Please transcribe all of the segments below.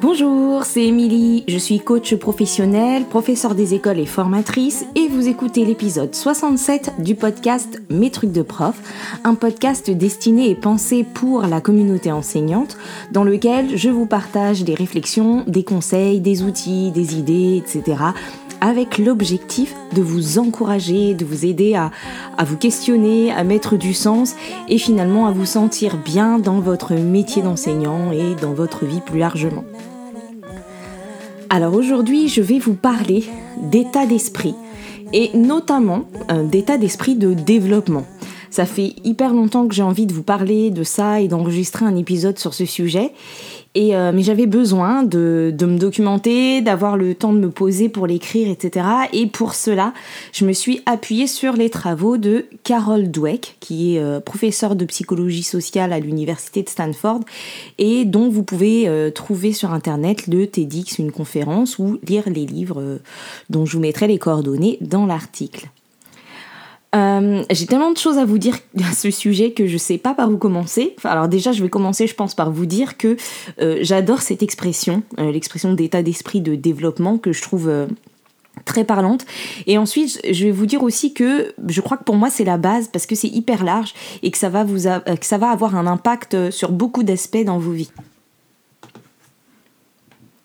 Bonjour, c'est Émilie, je suis coach professionnel, professeur des écoles et formatrice et vous écoutez l'épisode 67 du podcast Mes trucs de prof, un podcast destiné et pensé pour la communauté enseignante dans lequel je vous partage des réflexions, des conseils, des outils, des idées, etc avec l'objectif de vous encourager, de vous aider à, vous questionner, à mettre du sens et finalement à vous sentir bien dans votre métier d'enseignant et dans votre vie plus largement. Alors aujourd'hui, je vais vous parler d'état d'esprit et notamment euh, d'état d'esprit de développement. Ça fait hyper longtemps que j'ai envie de vous parler de ça et d'enregistrer un épisode sur ce sujet. Euh, mais j'avais besoin de, me documenter, d'avoir le temps de me poser pour l'écrire, etc. Et pour cela, je me suis appuyée sur les travaux de Carol Dweck, qui est euh, professeure de psychologie sociale à l'université de Stanford et dont vous pouvez euh, trouver sur internet le TEDx, une conférence ou lire les livres dont je vous mettrai les coordonnées dans l'article. Euh, j'ai tellement de choses à vous dire à ce sujet que je sais pas par où commencer. alors déjà, je vais commencer, je pense, par vous dire que euh, j'adore cette expression, euh, l'expression d'état d'esprit de développement que je trouve très parlante. Et ensuite, je vais vous dire aussi que je crois que pour moi c'est la base parce que c'est hyper large et que ça va vous que ça va avoir un impact sur beaucoup d'aspects dans vos vies.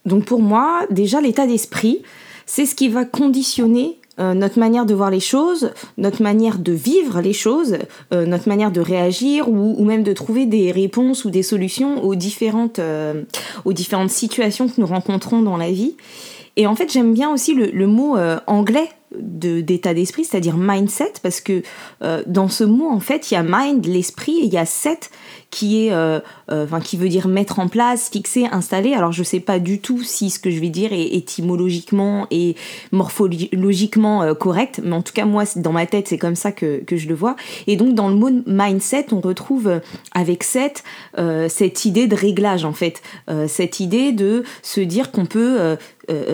Donc pour moi, déjà l'état d'esprit, c'est ce qui va conditionner euh, notre manière de voir les choses, notre manière de vivre les choses, euh, notre manière de réagir ou, même de trouver des réponses ou des solutions aux différentes, euh, aux différentes situations que nous rencontrons dans la vie. Et en fait, j'aime bien aussi le, le mot anglais d'état d'esprit, c'est-à-dire mindset, parce que dans ce mot, en fait, il y a mind, l'esprit, et il y a set, qui est, euh, euh, qui veut dire mettre en place, fixer, installer. Alors je sais pas du tout si ce que je vais dire est étymologiquement et morphologiquement euh, correct, mais en tout cas moi dans ma tête c'est comme ça que, que, je le vois. Et donc dans le mot mindset on retrouve avec cette cette idée de réglage en fait, cette idée de se dire qu'on peut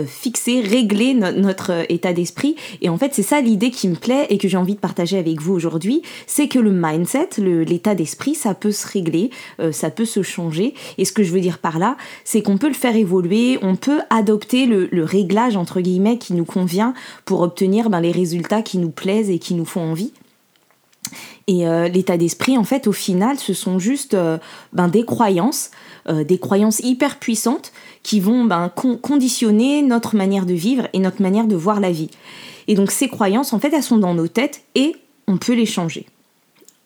fixer, régler notre état d'esprit. Et en fait, c'est ça l'idée qui me plaît et que j'ai envie de partager avec vous aujourd'hui, c'est que le mindset, l'état d'esprit, ça peut se régler euh, ça peut se changer. Et ce que je veux dire par là, c'est qu'on peut le faire évoluer, on peut adopter le, réglage entre guillemets qui nous convient pour obtenir ben, les résultats qui nous plaisent et qui nous font envie. Et euh, l'état d'esprit, en fait, au final, ce sont juste euh, ben, des croyances, des croyances hyper puissantes qui vont ben, conditionner notre manière de vivre et notre manière de voir la vie. Et donc ces croyances, en fait, elles sont dans nos têtes et on peut les changer.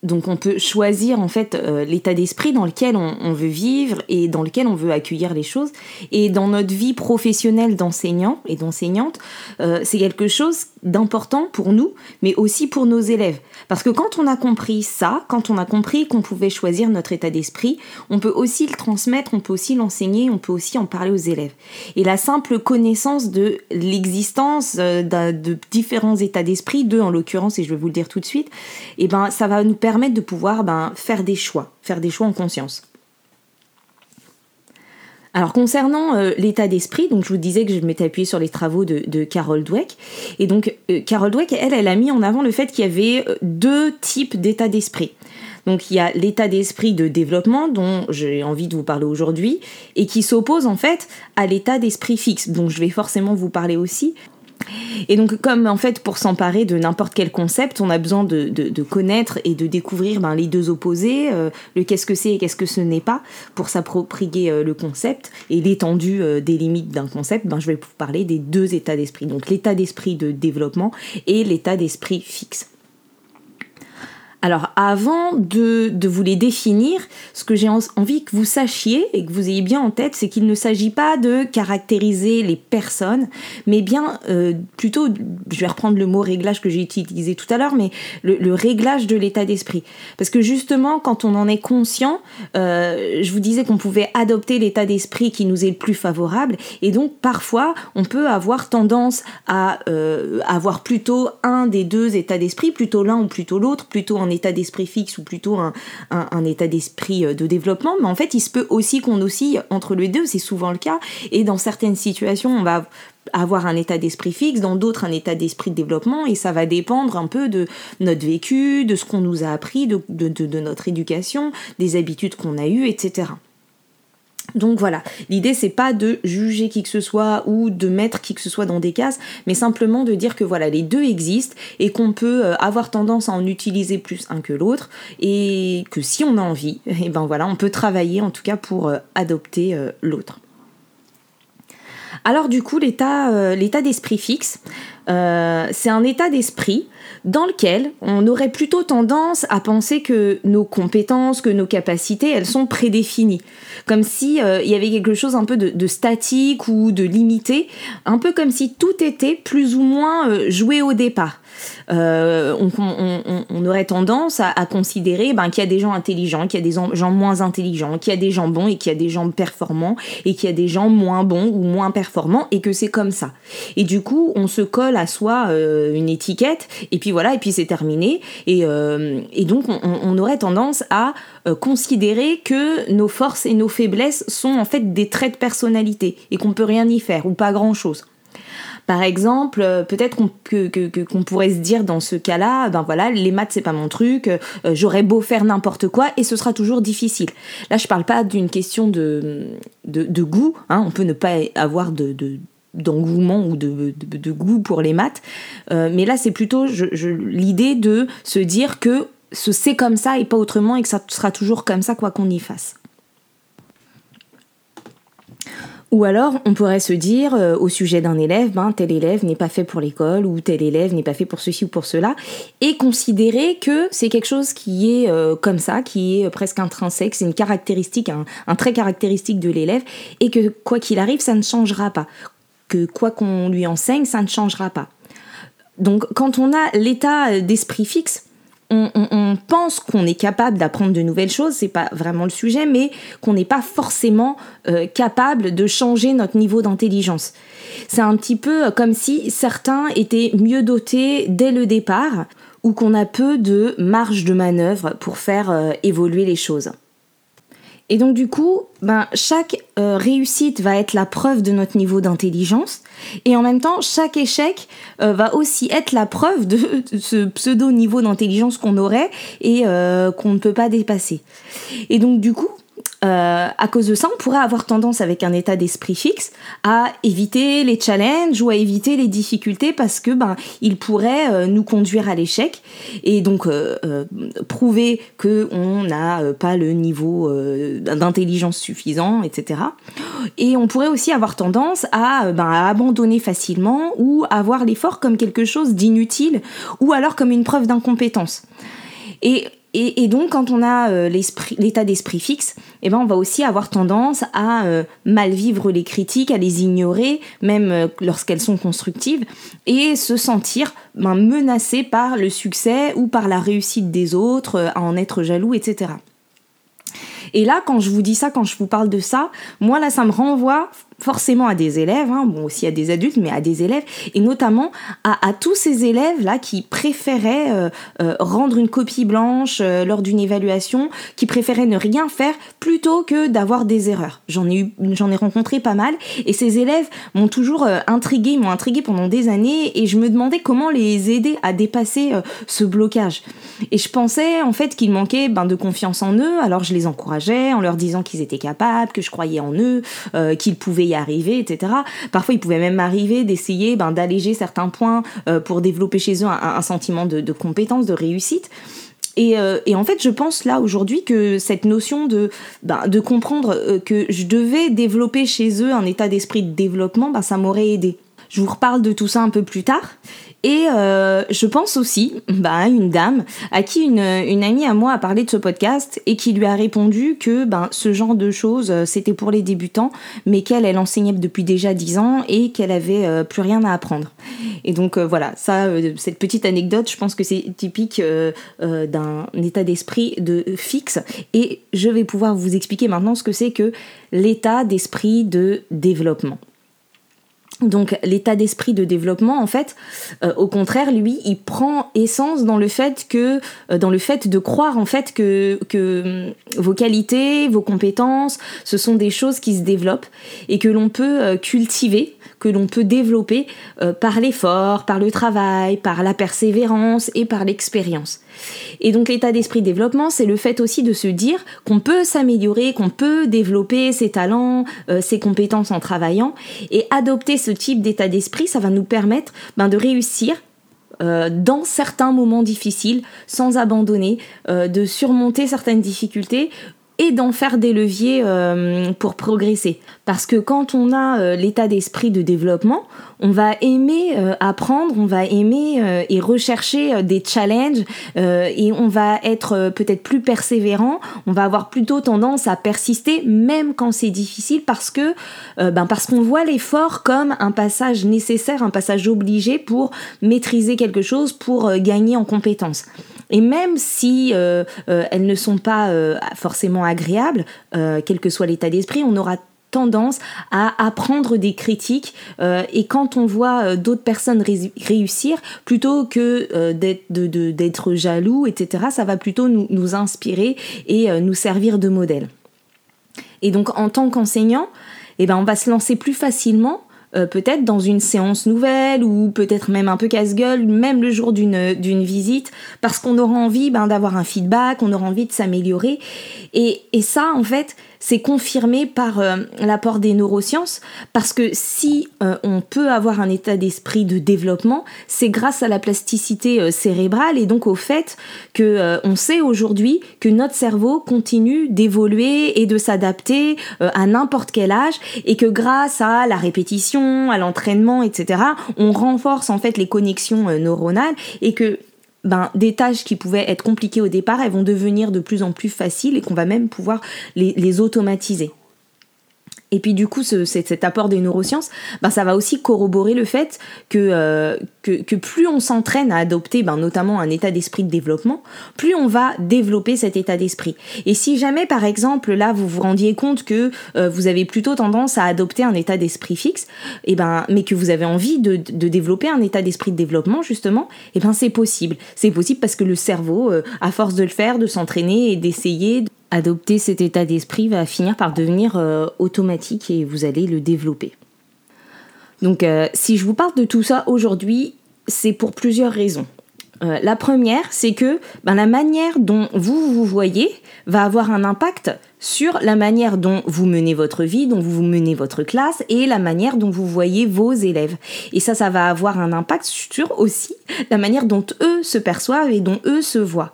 Donc on peut choisir en fait euh, l'état d'esprit dans lequel on, veut vivre et dans lequel on veut accueillir les choses. Et dans notre vie professionnelle d'enseignant et d'enseignante, euh, c'est quelque chose d'important pour nous, mais aussi pour nos élèves. Parce que quand on a compris ça, quand on a compris qu'on pouvait choisir notre état d'esprit, on peut aussi le transmettre, on peut aussi l'enseigner, on peut aussi en parler aux élèves. Et la simple connaissance de l'existence euh, de différents états d'esprit, deux en l'occurrence, et je vais vous le dire tout de suite, et eh ben ça va nous permettre de pouvoir ben, faire des choix, faire des choix en conscience. Alors concernant euh, l'état d'esprit, donc je vous disais que je m'étais appuyée sur les travaux de, Carol Dweck, et donc euh, Carol Dweck, elle, elle a mis en avant le fait qu'il y avait euh, deux types d'état d'esprit. Donc il y a l'état d'esprit de développement dont j'ai envie de vous parler aujourd'hui et qui s'oppose en fait à l'état d'esprit fixe dont je vais forcément vous parler aussi. Et donc, comme en fait, pour s'emparer de n'importe quel concept, on a besoin de, connaître et de découvrir ben, les deux opposés, euh, le qu'est-ce que c'est et qu'est-ce que ce n'est pas, pour s'approprier euh, le concept et l'étendue euh, des limites d'un concept, ben, je vais vous parler des deux états d'esprit. Donc, l'état d'esprit de développement et l'état d'esprit fixe. Alors avant de, vous les définir, ce que j'ai envie que vous sachiez et que vous ayez bien en tête, c'est qu'il ne s'agit pas de caractériser les personnes, mais bien euh, plutôt, je vais reprendre le mot réglage que j'ai utilisé tout à l'heure, mais le, réglage de l'état d'esprit. Parce que justement, quand on en est conscient, euh, je vous disais qu'on pouvait adopter l'état d'esprit qui nous est le plus favorable, et donc parfois on peut avoir tendance à euh, avoir plutôt un des deux états d'esprit, plutôt l'un ou plutôt l'autre, plutôt en état d'esprit fixe ou plutôt un, état d'esprit euh, de développement, mais en fait il se peut aussi qu'on oscille entre les deux, c'est souvent le cas, et dans certaines situations on va avoir un état d'esprit fixe, dans d'autres un état d'esprit de développement, et ça va dépendre un peu de notre vécu, de ce qu'on nous a appris, de, de notre éducation, des habitudes qu'on a eues, etc. Donc voilà, l'idée c'est pas de juger qui que ce soit ou de mettre qui que ce soit dans des cases, mais simplement de dire que voilà, les deux existent et qu'on peut euh, avoir tendance à en utiliser plus un que l'autre et que si on a envie, et eh ben voilà, on peut travailler en tout cas pour euh, adopter euh, l'autre. Alors du coup, l'état l'état d'esprit fixe, c'est un état d'esprit dans lequel on aurait plutôt tendance à penser que nos compétences, que nos capacités, elles sont prédéfinies. Comme si euh, il y avait quelque chose un peu de, statique ou de limité, un peu comme si tout était plus ou moins euh, joué au départ. Euh, on, aurait tendance à, considérer ben, qu'il y a des gens intelligents, qu'il y a des gens moins intelligents, qu'il y a des gens bons et qu'il y a des gens performants et qu'il y a des gens moins bons ou moins performants et que c'est comme ça. Et du coup, on se colle à soi une étiquette et puis voilà, et puis c'est terminé. Et, euh, donc on, aurait tendance à euh, considérer que nos forces et nos faiblesses sont en fait des traits de personnalité et qu'on peut rien y faire ou pas grand chose. Par exemple, euh, peut-être qu'on pourrait se dire dans ce cas-là, ben voilà, les maths c'est pas mon truc, j'aurais beau faire n'importe quoi et ce sera toujours difficile. Là, je parle pas d'une question de, goût, hein. on peut ne pas avoir de d'engouement ou de, goût pour les maths. Euh, mais là, c'est plutôt l'idée de se dire que ce c'est comme ça et pas autrement et que ça sera toujours comme ça quoi qu'on y fasse. Ou alors, on pourrait se dire euh, au sujet d'un élève, ben, tel élève n'est pas fait pour l'école ou tel élève n'est pas fait pour ceci ou pour cela, et considérer que c'est quelque chose qui est euh, comme ça, qui est presque intrinsèque, c'est une caractéristique, un, un trait caractéristique de l'élève, et que quoi qu'il arrive, ça ne changera pas que quoi qu'on lui enseigne, ça ne changera pas. Donc quand on a l'état d'esprit fixe, on, pense qu'on est capable d'apprendre de nouvelles choses, c'est pas vraiment le sujet, mais qu'on n'est pas forcément euh, capable de changer notre niveau d'intelligence. C'est un petit peu comme si certains étaient mieux dotés dès le départ ou qu'on a peu de marge de manœuvre pour faire euh, évoluer les choses. Et donc du coup, ben, chaque euh, réussite va être la preuve de notre niveau d'intelligence, et en même temps, chaque échec euh, va aussi être la preuve de, ce pseudo niveau d'intelligence qu'on aurait et euh, qu'on ne peut pas dépasser. Et donc du coup, euh, à cause de ça, on pourrait avoir tendance avec un état d'esprit fixe à éviter les challenges ou à éviter les difficultés parce que ben il pourrait euh, nous conduire à l'échec et donc euh, prouver que on n'a pas le niveau d'intelligence suffisant, etc. Et on pourrait aussi avoir tendance à, ben, à abandonner facilement ou à voir l'effort comme quelque chose d'inutile ou alors comme une preuve d'incompétence. Et et, donc, quand on a euh, l'état d'esprit fixe, eh ben, on va aussi avoir tendance à euh, mal vivre les critiques, à les ignorer, même euh, lorsqu'elles sont constructives, et se sentir ben, menacé par le succès ou par la réussite des autres, à en être jaloux, etc. Et là, quand je vous dis ça, quand je vous parle de ça, moi là, ça me renvoie forcément à des élèves, hein, bon aussi à des adultes, mais à des élèves, et notamment à, tous ces élèves-là qui préféraient euh, euh, rendre une copie blanche euh, lors d'une évaluation, qui préféraient ne rien faire plutôt que d'avoir des erreurs. J'en ai j'en ai rencontré pas mal, et ces élèves m'ont toujours intrigué, m'ont intrigué pendant des années, et je me demandais comment les aider à dépasser ce blocage. Et je pensais en fait qu'ils manquaient ben, de confiance en eux, alors je les encourageais en leur disant qu'ils étaient capables, que je croyais en eux, qu'ils pouvaient y arriver, etc. Parfois, il pouvait même arriver d'essayer ben, d'alléger certains points euh, pour développer chez eux un, sentiment de, compétence, de réussite. Euh, et, en fait, je pense là aujourd'hui que cette notion de, ben, de comprendre euh, que je devais développer chez eux un état d'esprit de développement, ben, ça m'aurait aidé. Je vous reparle de tout ça un peu plus tard. Et euh, je pense aussi bah, à une dame à qui une, amie à moi a parlé de ce podcast et qui lui a répondu que ben, ce genre de choses, euh, c'était pour les débutants, mais qu'elle, elle enseignait depuis déjà 10 ans et qu'elle avait euh, plus rien à apprendre. Et donc voilà, ça, cette petite anecdote, je pense que c'est typique d'un état d'esprit de fixe. Et je vais pouvoir vous expliquer maintenant ce que c'est que l'état d'esprit de développement. Donc l'état d'esprit de développement, en fait, euh, au contraire, lui, il prend essence dans le fait que, euh, dans le fait de croire en fait que, que hum, vos qualités, vos compétences, ce sont des choses qui se développent et que l'on peut euh, cultiver, que l'on peut développer par l'effort, par le travail, par la persévérance et par l'expérience. Et donc l'état d'esprit développement, c'est le fait aussi de se dire qu'on peut s'améliorer, qu'on peut développer ses talents, euh, ses compétences en travaillant. Et adopter ce type d'état d'esprit, ça va nous permettre ben, de réussir euh, dans certains moments difficiles, sans abandonner, euh, de surmonter certaines difficultés et d'en faire des leviers euh, pour progresser. Parce que quand on a euh, l'état d'esprit de développement, on va aimer euh, apprendre, on va aimer et rechercher des challenges et on va être peut-être plus persévérant, on va avoir plutôt tendance à persister même quand c'est difficile parce que ben parce qu'on voit l'effort comme un passage nécessaire, un passage obligé pour maîtriser quelque chose, pour gagner en compétences. Et même si elles ne sont pas euh, forcément agréables, quel que soit l'état d'esprit, on aura tendance à apprendre des critiques et quand on voit d'autres personnes réussir, plutôt que d'être jaloux, etc., ça va plutôt nous, nous inspirer et nous servir de modèle. Et donc en tant qu'enseignant, eh ben, on va se lancer plus facilement euh, peut-être dans une séance nouvelle ou peut-être même un peu casse-gueule, même le jour d'une, d'une visite, parce qu'on aura envie ben, d'avoir un feedback, on aura envie de s'améliorer. Et, et ça, en fait, c'est confirmé par euh, l'apport des neurosciences, parce que si euh, on peut avoir un état d'esprit de développement, c'est grâce à la plasticité euh, cérébrale et donc au fait que on sait aujourd'hui que notre cerveau continue d'évoluer et de s'adapter à n'importe quel âge et que grâce à la répétition, à l'entraînement, etc., on renforce en fait les connexions neuronales et que ben, des tâches qui pouvaient être compliquées au départ, elles vont devenir de plus en plus faciles et qu'on va même pouvoir les automatiser. Et puis du coup, cet apport des neurosciences, ben, ça va aussi corroborer le fait euh, que, que, plus on s'entraîne à adopter ben, notamment un état d'esprit de développement, plus on va développer cet état d'esprit. Et si jamais, par exemple, là, vous vous rendiez compte que euh, vous avez plutôt tendance à adopter un état d'esprit fixe, et eh ben, mais que vous avez envie de, de développer un état d'esprit de développement, justement, et eh ben, c'est possible. C'est possible parce que le cerveau, euh, à force de le faire, de s'entraîner et d'essayer adopter cet état d'esprit va finir par devenir euh, automatique et vous allez le développer. Donc euh, si je vous parle de tout ça aujourd'hui, c'est pour plusieurs raisons. Euh, la première, c'est que ben, la manière dont vous vous voyez va avoir un impact sur la manière dont vous menez votre vie, dont vous menez votre classe et la manière dont vous voyez vos élèves. Et ça, ça va avoir un impact sur aussi la manière dont eux se perçoivent et dont eux se voient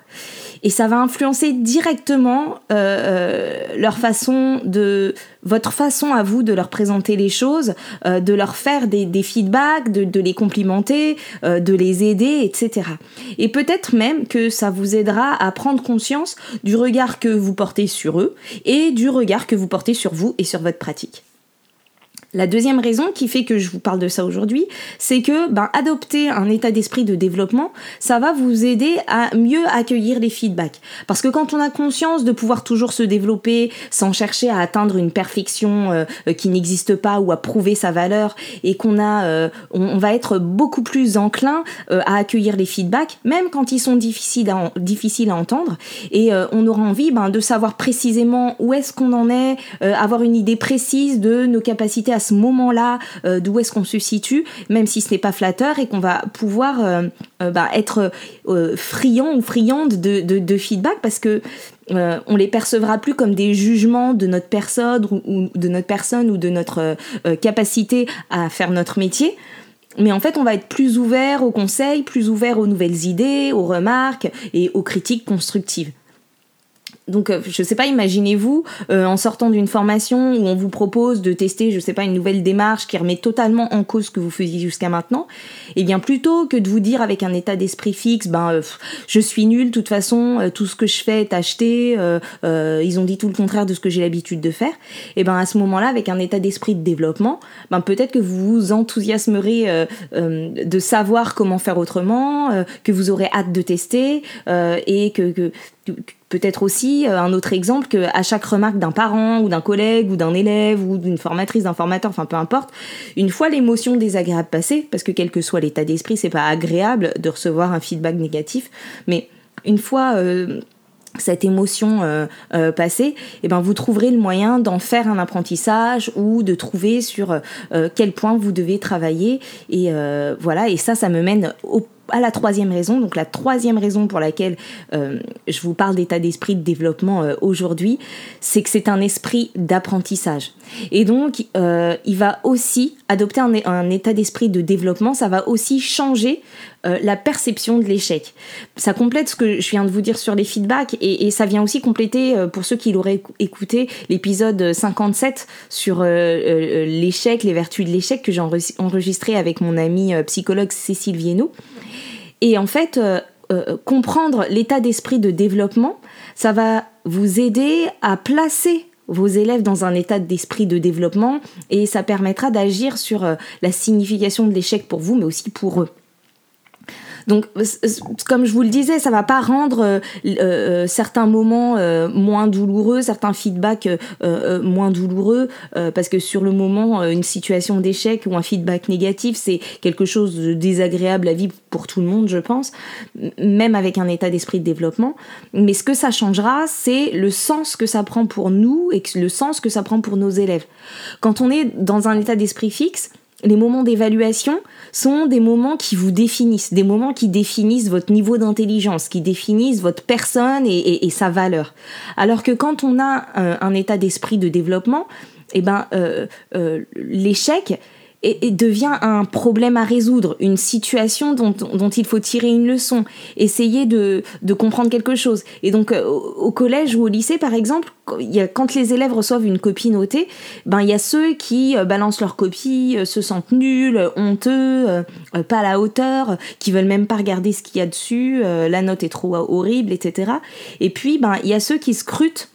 et ça va influencer directement euh, euh, leur façon de votre façon à vous de leur présenter les choses, euh, de leur faire des, des feedbacks, de, de, les complimenter, de les aider, etc. Et peut-être même que ça vous aidera à prendre conscience du regard que vous portez sur eux et du regard que vous portez sur vous et sur votre pratique. La deuxième raison qui fait que je vous parle de ça aujourd'hui, c'est que ben, adopter un état d'esprit de développement, ça va vous aider à mieux accueillir les feedbacks. Parce que quand on a conscience de pouvoir toujours se développer sans chercher à atteindre une perfection euh, euh, qui n'existe pas ou à prouver sa valeur, et qu'on a, euh, on, va être beaucoup plus enclin à accueillir les feedbacks, même quand ils sont difficiles à, difficiles à entendre, et on aura envie ben, de savoir précisément où est-ce qu'on en est, avoir une idée précise de nos capacités à ce moment-là euh, d'où est-ce qu'on se situe, même si ce n'est pas flatteur et qu'on va pouvoir euh, euh, bah, être friand ou friande de, feedback parce que on les percevra plus comme des jugements de notre personne ou, de notre personne ou de notre capacité à faire notre métier. Mais en fait, on va être plus ouvert aux conseils, plus ouvert aux nouvelles idées, aux remarques et aux critiques constructives. Donc, euh, je sais pas, imaginez-vous euh, en sortant d'une formation où on vous propose de tester, je sais pas, une nouvelle démarche qui remet totalement en cause ce que vous faisiez jusqu'à maintenant. Et eh bien, plutôt que de vous dire avec un état d'esprit fixe, ben, euh, je suis nul, de toute façon, tout ce que je fais est acheté, ils ont dit tout le contraire de ce que j'ai l'habitude de faire. Et eh ben, à ce moment-là, avec un état d'esprit de développement, ben, peut-être que vous vous enthousiasmerez de savoir comment faire autrement, que vous aurez hâte de tester et que, que Peut-être aussi euh, un autre exemple que à chaque remarque d'un parent ou d'un collègue ou d'un élève ou d'une formatrice, d'un formateur, enfin peu importe, une fois l'émotion désagréable passée, parce que quel que soit l'état d'esprit, c'est pas agréable de recevoir un feedback négatif, mais une fois euh, cette émotion euh, passée, eh ben vous trouverez le moyen d'en faire un apprentissage ou de trouver sur quel point vous devez travailler et voilà et ça ça me mène au à la troisième raison. Donc la troisième raison pour laquelle euh, je vous parle d'état d'esprit de développement euh, aujourd'hui, c'est que c'est un esprit d'apprentissage. Et donc euh, il va aussi adopter un, état d'esprit de développement, ça va aussi changer la perception de l'échec. Ça complète ce que je viens de vous dire sur les feedbacks et, ça vient aussi compléter, pour ceux qui l'auraient écouté, l'épisode 57 sur l'échec, les vertus de l'échec que j'ai enregistré avec mon amie psychologue Cécile Viennot. Et en fait, euh, euh, comprendre l'état d'esprit de développement, ça va vous aider à placer vos élèves dans un état d'esprit de développement et ça permettra d'agir sur euh, la signification de l'échec pour vous, mais aussi pour eux. Donc, comme je vous le disais, ça va pas rendre euh, euh, certains moments euh, moins douloureux, certains feedbacks moins douloureux, parce que sur le moment, une situation d'échec ou un feedback négatif, c'est quelque chose de désagréable à vivre pour tout le monde, je pense, même avec un état d'esprit de développement. Mais ce que ça changera, c'est le sens que ça prend pour nous et le sens que ça prend pour nos élèves. Quand on est dans un état d'esprit fixe, les moments d'évaluation sont des moments qui vous définissent, des moments qui définissent votre niveau d'intelligence, qui définissent votre personne et, sa valeur. Alors que quand on a un, état d'esprit de développement, eh ben, euh, euh, l'échec, et, devient un problème à résoudre, une situation dont, dont, il faut tirer une leçon, essayer de, de comprendre quelque chose. Et donc euh, au, collège ou au lycée, par exemple, quand les élèves reçoivent une copie notée, ben il y a ceux qui euh, balancent leur copie, euh, se sentent nuls, honteux, pas à la hauteur, qui veulent même pas regarder ce qu'il y a dessus, la note est trop horrible, etc. Et puis ben il y a ceux qui scrutent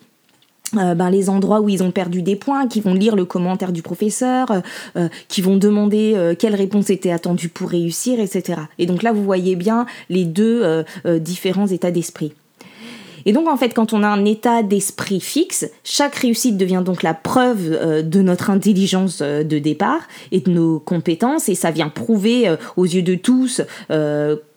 euh, ben, les endroits où ils ont perdu des points, qui vont lire le commentaire du professeur, euh, euh, qui vont demander quelle réponse était attendue pour réussir, etc. Et donc là, vous voyez bien les deux différents états d'esprit. Et donc en fait, quand on a un état d'esprit fixe, chaque réussite devient donc la preuve de notre intelligence de départ et de nos compétences, et ça vient prouver aux yeux de tous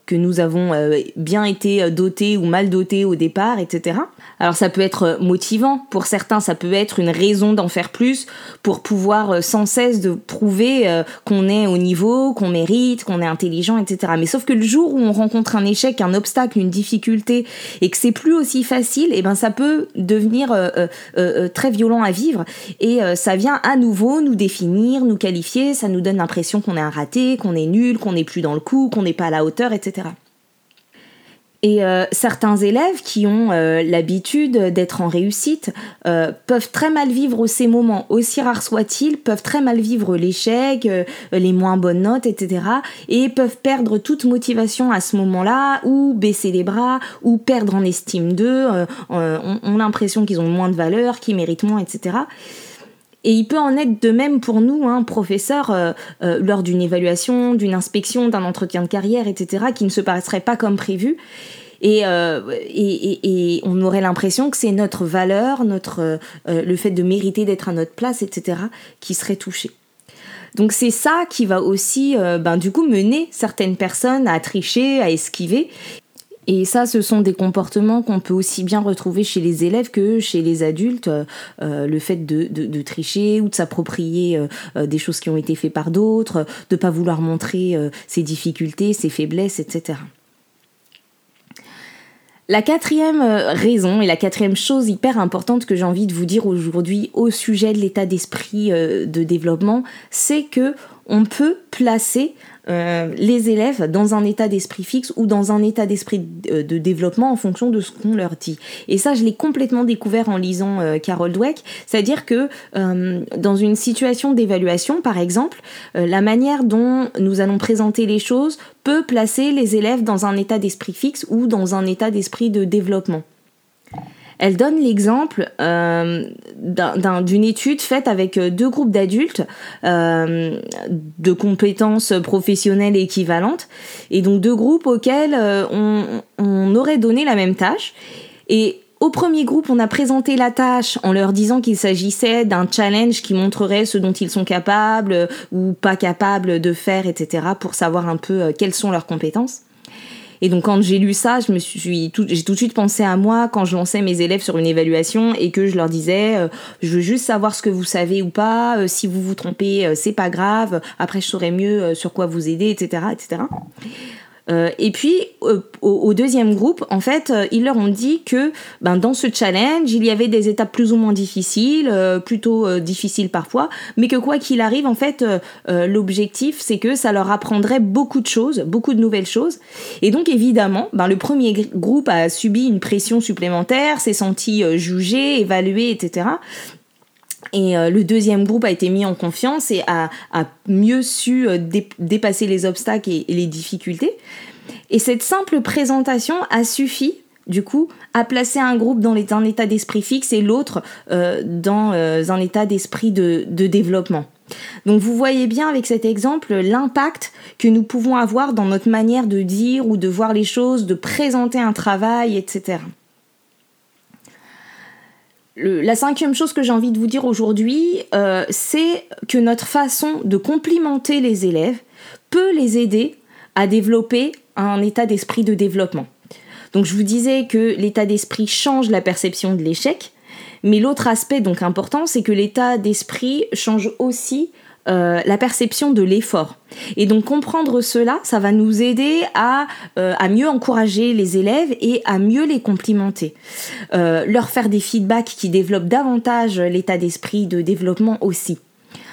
que nous avons bien été dotés ou mal dotés au départ, etc. Alors ça peut être motivant, pour certains ça peut être une raison d'en faire plus pour pouvoir euh, sans cesse de prouver euh, qu'on est au niveau, qu'on mérite, qu'on est intelligent, etc. Mais sauf que le jour où on rencontre un échec, un obstacle, une difficulté et que c'est plus aussi facile, et eh ben ça peut devenir euh, très violent à vivre et ça vient à nouveau nous définir, nous qualifier, ça nous donne l'impression qu'on est un raté, qu'on est nul, qu'on n'est plus dans le coup, qu'on n'est pas à la hauteur, etc. Et euh, certains élèves qui ont euh, l'habitude d'être en réussite euh, peuvent très mal vivre ces moments, aussi rares soient-ils, peuvent très mal vivre l'échec, les moins bonnes notes, etc. Et peuvent perdre toute motivation à ce moment-là, ou baisser les bras, ou perdre en estime d'eux, ont, l'impression qu'ils ont moins de valeur, qu'ils méritent moins, etc. Et il peut en être de même pour nous, hein, professeurs, euh, euh, lors d'une évaluation, d'une inspection, d'un entretien de carrière, etc., qui ne se passerait pas comme prévu. Et, euh, et, on aurait l'impression que c'est notre valeur, notre, le fait de mériter d'être à notre place, etc., qui serait touché. Donc c'est ça qui va aussi, ben, du coup, mener certaines personnes à tricher, à esquiver. Et ça, ce sont des comportements qu'on peut aussi bien retrouver chez les élèves que chez les adultes. Euh, le fait de, tricher ou de s'approprier euh, des choses qui ont été faites par d'autres, de ne pas vouloir montrer euh, ses difficultés, ses faiblesses, etc. La quatrième raison et la quatrième chose hyper importante que j'ai envie de vous dire aujourd'hui au sujet de l'état d'esprit de développement, c'est que on peut placer euh, les élèves dans un état d'esprit fixe ou dans un état d'esprit de, développement en fonction de ce qu'on leur dit. Et ça, je l'ai complètement découvert en lisant euh, Carol Dweck, c'est-à-dire que euh, dans une situation d'évaluation, par exemple, la manière dont nous allons présenter les choses peut placer les élèves dans un état d'esprit fixe ou dans un état d'esprit de développement. Elle donne l'exemple euh, d'une étude faite avec euh, deux groupes d'adultes euh, de compétences professionnelles équivalentes, et donc deux groupes auxquels on, on, aurait donné la même tâche. Et au premier groupe, on a présenté la tâche en leur disant qu'il s'agissait d'un challenge qui montrerait ce dont ils sont capables ou pas capables de faire, etc., pour savoir un peu quelles sont leurs compétences. Et donc quand j'ai lu ça, je me suis tout, j'ai tout de suite pensé à moi quand je lançais mes élèves sur une évaluation et que je leur disais, euh, je veux juste savoir ce que vous savez ou pas. Euh, si vous vous trompez, euh, c'est pas grave. Après, je saurai mieux sur quoi vous aider, etc., etc. Euh, et puis, euh, au, deuxième groupe, en fait, euh, ils leur ont dit que ben, dans ce challenge, il y avait des étapes plus ou moins difficiles, plutôt difficiles parfois, mais que quoi qu'il arrive, en fait, l'objectif, c'est que ça leur apprendrait beaucoup de choses, beaucoup de nouvelles choses. Et donc, évidemment, ben, le premier groupe a subi une pression supplémentaire, s'est senti jugé, évalué, etc. Et euh, le deuxième groupe a été mis en confiance et a, mieux su euh, dépasser les obstacles et, les difficultés. Et cette simple présentation a suffi, du coup, à placer un groupe dans un état d'esprit fixe et l'autre euh, dans un état d'esprit de, de développement. Donc vous voyez bien avec cet exemple l'impact que nous pouvons avoir dans notre manière de dire ou de voir les choses, de présenter un travail, etc la cinquième chose que j'ai envie de vous dire aujourd'hui, euh, c'est que notre façon de complimenter les élèves peut les aider à développer un état d'esprit de développement. Donc je vous disais que l'état d'esprit change la perception de l'échec, mais l'autre aspect donc important, c'est que l'état d'esprit change aussi euh, la perception de l'effort. Et donc comprendre cela, ça va nous aider à, euh, à mieux encourager les élèves et à mieux les complimenter. Euh, leur faire des feedbacks qui développent davantage l'état d'esprit de développement aussi.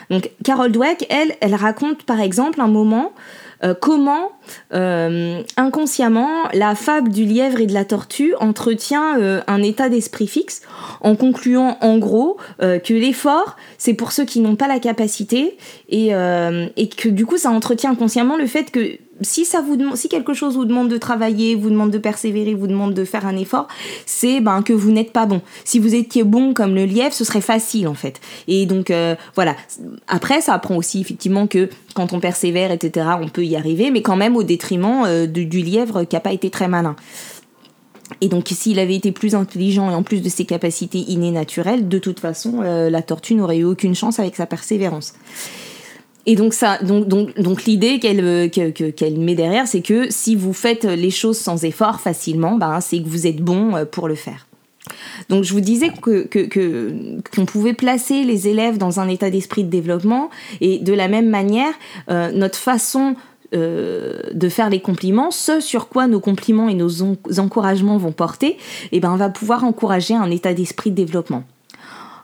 Donc Carol Dweck, elle, elle raconte par exemple un moment euh, comment euh, inconsciemment la fable du lièvre et de la tortue entretient euh, un état d'esprit fixe en concluant en gros que l'effort c'est pour ceux qui n'ont pas la capacité et, et que du coup ça entretient inconsciemment le fait que si ça vous si quelque chose vous demande de travailler, vous demande de persévérer, vous demande de faire un effort, c'est ben que vous n'êtes pas bon. Si vous étiez bon comme le lièvre, ce serait facile en fait. Et donc euh, voilà. Après, ça apprend aussi effectivement que quand on persévère, etc., on peut y arriver, mais quand même au détriment euh, du, lièvre qui a pas été très malin. Et donc, s'il avait été plus intelligent et en plus de ses capacités innées naturelles, de toute façon, euh, la tortue n'aurait eu aucune chance avec sa persévérance. Et donc ça, donc donc donc l'idée qu'elle euh, qu'elle met derrière, c'est que si vous faites les choses sans effort facilement, ben c'est que vous êtes bon euh, pour le faire. Donc je vous disais que qu'on pouvait placer les élèves dans un état d'esprit de développement et de la même manière, euh, notre façon de faire les compliments, ce sur quoi nos compliments et nos encouragements vont porter, et eh ben on va pouvoir encourager un état d'esprit de développement.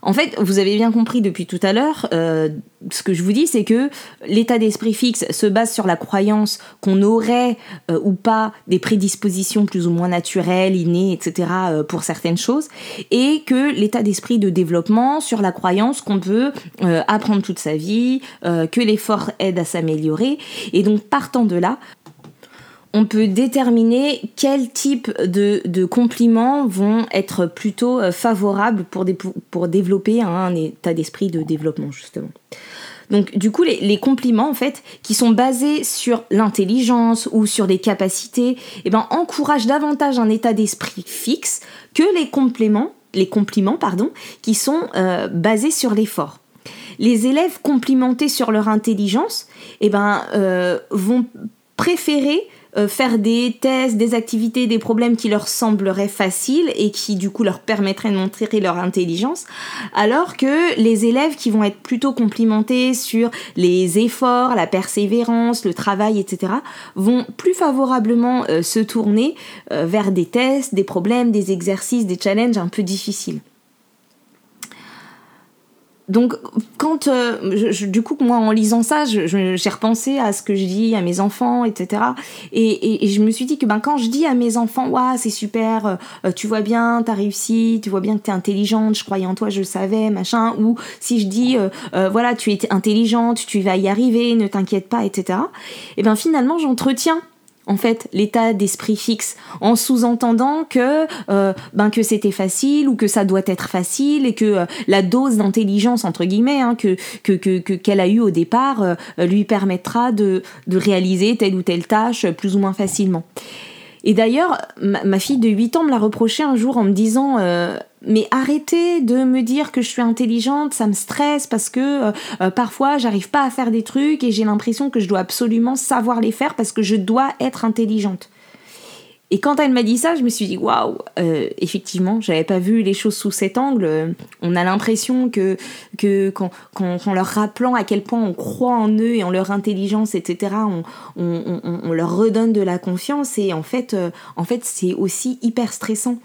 En fait, vous avez bien compris depuis tout à l'heure, euh, ce que je vous dis, c'est que l'état d'esprit fixe se base sur la croyance qu'on aurait euh, ou pas des prédispositions plus ou moins naturelles, innées, etc. Euh, pour certaines choses, et que l'état d'esprit de développement sur la croyance qu'on peut apprendre toute sa vie, que l'effort aide à s'améliorer. Et donc, partant de là, on peut déterminer quel type de, compliments vont être plutôt euh, favorables pour, développer un état d'esprit de développement, justement. Donc du coup, les, compliments, en fait, qui sont basés sur l'intelligence ou sur des capacités, eh ben, encouragent davantage un état d'esprit fixe que les compléments, les compliments, pardon, qui sont euh, basés sur l'effort. Les élèves complimentés sur leur intelligence, eh ben, euh, vont préférer euh, faire des tests, des activités, des problèmes qui leur sembleraient faciles et qui du coup leur permettraient de montrer leur intelligence, alors que les élèves qui vont être plutôt complimentés sur les efforts, la persévérance, le travail, etc., vont plus favorablement euh, se tourner euh, vers des tests, des problèmes, des exercices, des challenges un peu difficiles. Donc, quand, euh, du coup, moi, en lisant ça, j'ai repensé à ce que je dis à mes enfants, etc. Et, je me suis dit que ben, quand je dis à mes enfants, waouh, c'est super, euh, tu vois bien, t'as réussi, tu vois bien que t'es intelligente, je croyais en toi, je le savais, machin. Ou si je dis, euh, voilà, tu es intelligente, tu vas y arriver, ne t'inquiète pas, etc. Et ben finalement, j'entretiens en fait l'état d'esprit fixe en sous-entendant que euh, ben que c'était facile ou que ça doit être facile et que euh, la dose d'intelligence entre guillemets hein, que que qu'elle a eu au départ euh, lui permettra de de réaliser telle ou telle tâche plus ou moins facilement. Et d'ailleurs, ma, fille de 8 ans me l'a reproché un jour en me disant euh, mais arrêtez de me dire que je suis intelligente, ça me stresse parce que euh, euh, parfois j'arrive pas à faire des trucs et j'ai l'impression que je dois absolument savoir les faire parce que je dois être intelligente. Et quand elle m'a dit ça, je me suis dit waouh, euh, effectivement, j'avais pas vu les choses sous cet angle. On a l'impression que, que qu'en, leur rappelant à quel point on croit en eux et en leur intelligence, etc., on, on, leur redonne de la confiance. Et en fait, euh, c'est aussi hyper stressant.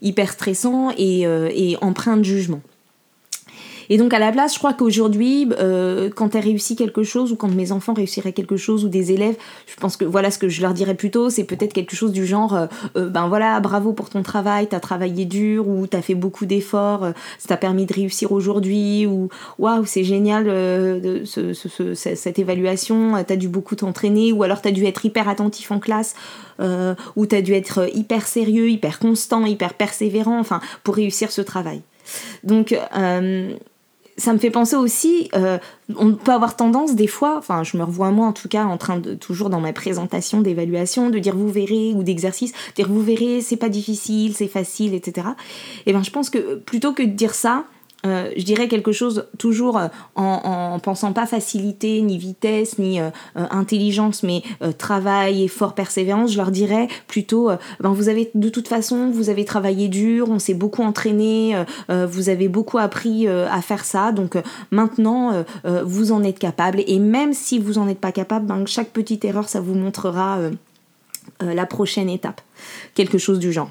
Hyper stressant et, euh, et empreint de jugement. Et donc à la place, je crois qu'aujourd'hui, euh, quand elle réussit quelque chose ou quand mes enfants réussiraient quelque chose ou des élèves, je pense que voilà ce que je leur dirais plutôt, c'est peut-être quelque chose du genre, euh, euh, ben voilà, bravo pour ton travail, t'as travaillé dur ou t'as fait beaucoup d'efforts, ça t'a permis de réussir aujourd'hui ou waouh c'est génial cette évaluation, t'as dû beaucoup t'entraîner ou alors t'as dû être hyper attentif en classe ou t'as dû être hyper sérieux, hyper constant, hyper persévérant, enfin pour réussir ce travail. Donc ça me fait penser aussi, euh, on peut avoir tendance des fois, enfin je me revois moi en tout cas en train de, toujours dans ma présentation d'évaluation, de dire vous verrez, ou d'exercice, dire vous verrez, c'est pas difficile, c'est facile, etc. Et ben je pense que plutôt que de dire ça, euh, je dirais quelque chose toujours euh, en, pensant pas facilité, ni vitesse, ni euh, intelligence, mais travail, effort, persévérance. Je leur dirais plutôt, ben vous avez de toute façon, vous avez travaillé dur, on s'est beaucoup entraîné, vous avez beaucoup appris à faire ça, donc maintenant vous en êtes capable. Et même si vous en êtes pas capable, ben, chaque petite erreur, ça vous montrera la prochaine étape, quelque chose du genre.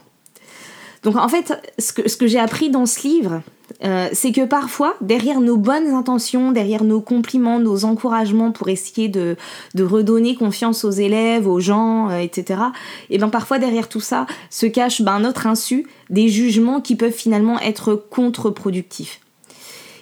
Donc en fait, ce que, j'ai appris dans ce livre, euh, c'est que parfois, derrière nos bonnes intentions, derrière nos compliments, nos encouragements pour essayer de, redonner confiance aux élèves, aux gens, euh, etc., et bien parfois derrière tout ça se cache ben, notre insu des jugements qui peuvent finalement être contre-productifs.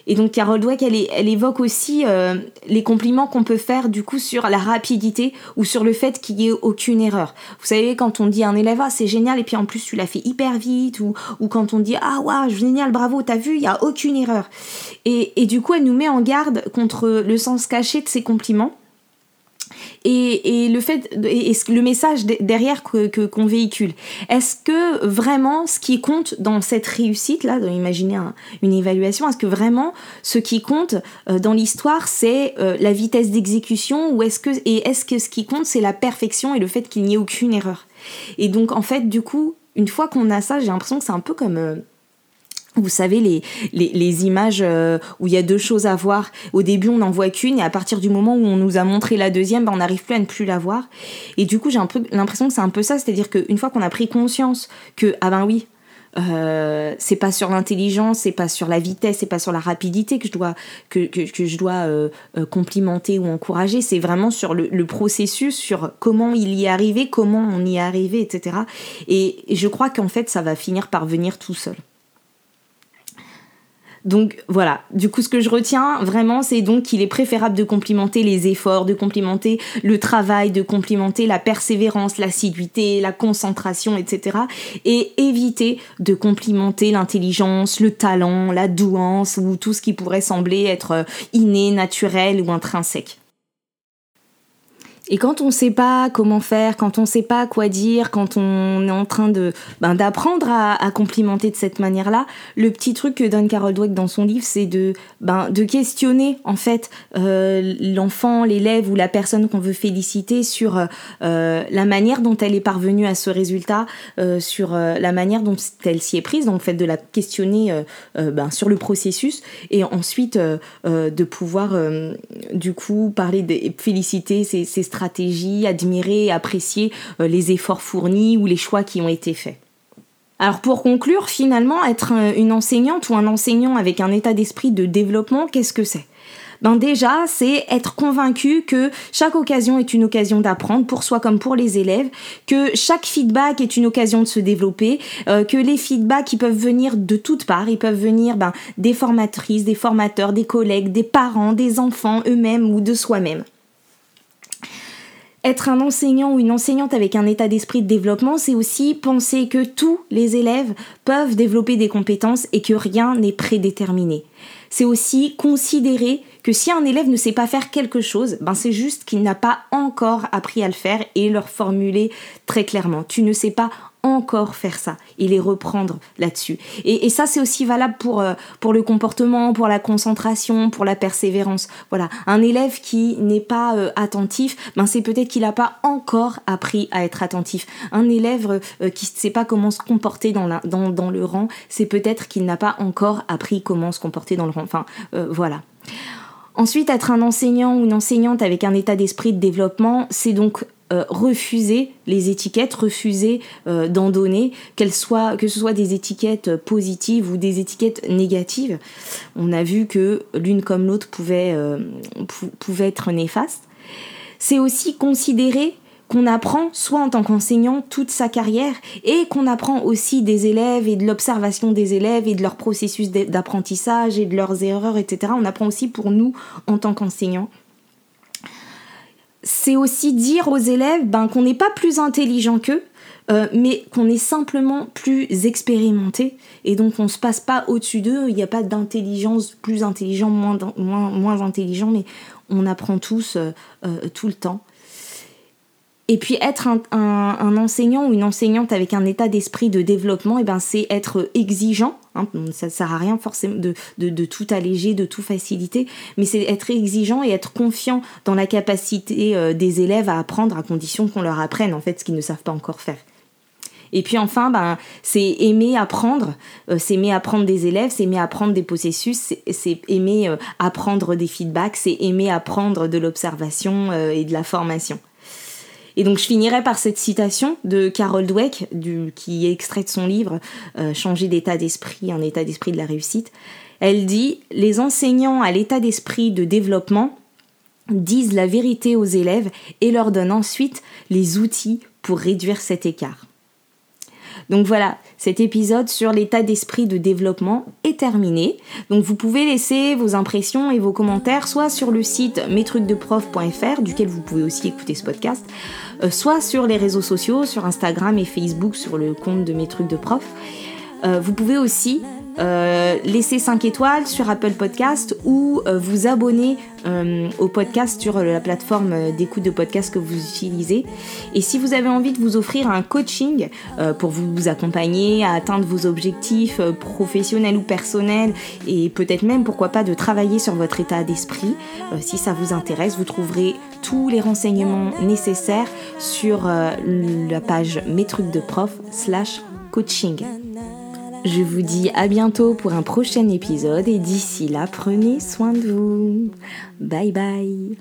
Et donc Carol Dweck, elle, évoque aussi euh, les compliments qu'on peut faire du coup sur la rapidité ou sur le fait qu'il n'y ait aucune erreur. Vous savez, quand on dit à un élève, ah c'est génial, et puis en plus tu l'as fait hyper vite, ou, ou quand on dit, ah waouh, génial, bravo, t'as vu, il n'y a aucune erreur. Et, et du coup, elle nous met en garde contre le sens caché de ces compliments et, le fait et, le message derrière que qu'on véhicule. Est-ce que vraiment ce qui compte dans cette réussite là, d'imaginer une évaluation, est-ce que vraiment ce qui compte euh, dans l'histoire c'est euh, la vitesse d'exécution ou est-ce que et est-ce que ce qui compte c'est la perfection et le fait qu'il n'y ait aucune erreur? Et donc en fait du coup une fois qu'on a ça, j'ai l'impression que c'est un peu comme euh, vous savez, les, les, images euh, où il y a deux choses à voir. Au début, on n'en voit qu'une, et à partir du moment où on nous a montré la deuxième, ben, on n'arrive plus à ne plus la voir. Et du coup, j'ai un peu l'impression que c'est un peu ça, c'est-à-dire qu'une fois qu'on a pris conscience que, ah ben oui, euh, c'est pas sur l'intelligence, c'est pas sur la vitesse, c'est pas sur la rapidité que je dois que, que, je dois euh, complimenter ou encourager, c'est vraiment sur le, le, processus, sur comment il y est arrivé, comment on y est arrivé, etc. Et, et je crois qu'en fait, ça va finir par venir tout seul. Donc voilà, du coup ce que je retiens vraiment c'est donc qu'il est préférable de complimenter les efforts, de complimenter le travail, de complimenter la persévérance, l'assiduité, la concentration, etc. Et éviter de complimenter l'intelligence, le talent, la douance ou tout ce qui pourrait sembler être inné, naturel ou intrinsèque. Et quand on ne sait pas comment faire, quand on ne sait pas quoi dire, quand on est en train de ben, d'apprendre à, complimenter de cette manière-là, le petit truc que donne Carol Dweck dans son livre, c'est de ben, de questionner en fait euh, l'enfant, l'élève ou la personne qu'on veut féliciter sur euh, la manière dont elle est parvenue à ce résultat, euh, sur la manière dont elle s'y est prise, donc fait de la questionner ben, sur le processus et ensuite de pouvoir du coup parler féliciter ses stratégies admirer apprécier euh, les efforts fournis ou les choix qui ont été faits. Alors pour conclure, finalement, être une enseignante ou un enseignant avec un état d'esprit de développement, qu'est-ce que c'est? Ben déjà, c'est être convaincu que chaque occasion est une occasion d'apprendre pour soi comme pour les élèves, que chaque feedback est une occasion de se développer, euh, que les feedbacks peuvent venir de toutes parts, ils peuvent venir ben, des formatrices, des formateurs, des collègues, des parents, des enfants eux-mêmes ou de soi-même. Être un enseignant ou une enseignante avec un état d'esprit de développement, c'est aussi penser que tous les élèves peuvent développer des compétences et que rien n'est prédéterminé. C'est aussi considérer que si un élève ne sait pas faire quelque chose, ben c'est juste qu'il n'a pas encore appris à le faire et leur formuler très clairement. Tu ne sais pas encore faire ça et les reprendre là-dessus. Et, ça, c'est aussi valable pour, euh, pour le comportement, pour la concentration, pour la persévérance. Voilà, un élève qui n'est pas euh, attentif, ben c'est peut-être qu'il n'a pas encore appris à être attentif. Un élève euh, qui ne sait pas comment se comporter dans, la, dans, dans le rang, c'est peut-être qu'il n'a pas encore appris comment se comporter dans le rang. Enfin, voilà. Ensuite, être un enseignant ou une enseignante avec un état d'esprit de développement, c'est donc euh, refuser les étiquettes, refuser euh, d'en donner, que ce soit des étiquettes positives ou des étiquettes négatives. On a vu que l'une comme l'autre pouvait, euh, pouvait être néfaste. C'est aussi considérer qu'on apprend soit en tant qu'enseignant toute sa carrière et qu'on apprend aussi des élèves et de l'observation des élèves et de leur processus d'apprentissage et de leurs erreurs, etc. On apprend aussi pour nous en tant qu'enseignants. C'est aussi dire aux élèves ben, qu'on n'est pas plus intelligent qu'eux, euh, mais qu'on est simplement plus expérimenté et donc on ne se passe pas au-dessus d'eux, il n'y a pas d'intelligence plus intelligent, moins, moins, moins intelligent, mais on apprend tous euh, euh, tout le temps. Et puis être un, enseignant ou une enseignante avec un état d'esprit de développement, et eh ben c'est être exigeant. Hein, ça ne sert à rien forcément de, tout alléger, de tout faciliter, mais c'est être exigeant et être confiant dans la capacité euh, des élèves à apprendre à condition qu'on leur apprenne en fait ce qu'ils ne savent pas encore faire. Et puis enfin, ben, c'est aimer apprendre, euh, c'est aimer apprendre des élèves, c'est aimer apprendre des processus, c'est aimer euh, apprendre des feedbacks, c'est aimer apprendre de l'observation et de la formation. Et donc je finirai par cette citation de Carol Dweck, qui extrait de son livre euh, Changer d'état d'esprit, un état d'esprit de la réussite. Elle dit Les enseignants à l'état d'esprit de développement disent la vérité aux élèves et leur donnent ensuite les outils pour réduire cet écart. Donc voilà, cet épisode sur l'état d'esprit de développement est terminé. Donc vous pouvez laisser vos impressions et vos commentaires soit sur le site mestrucsdeprof.fr duquel vous pouvez aussi écouter ce podcast, euh, soit sur les réseaux sociaux, sur Instagram et Facebook sur le compte de mes trucs de prof. Euh, vous pouvez aussi euh, laisser 5 étoiles sur Apple Podcast ou euh, vous abonner au podcast sur la plateforme d'écoute de podcast que vous utilisez. Et si vous avez envie de vous offrir un coaching pour vous accompagner à atteindre vos objectifs professionnels ou personnels et peut-être même pourquoi pas de travailler sur votre état d'esprit, si ça vous intéresse, vous trouverez tous les renseignements nécessaires sur la page mes trucs de prof slash coaching. Je vous dis à bientôt pour un prochain épisode et d'ici là, prenez soin de vous. Bye bye.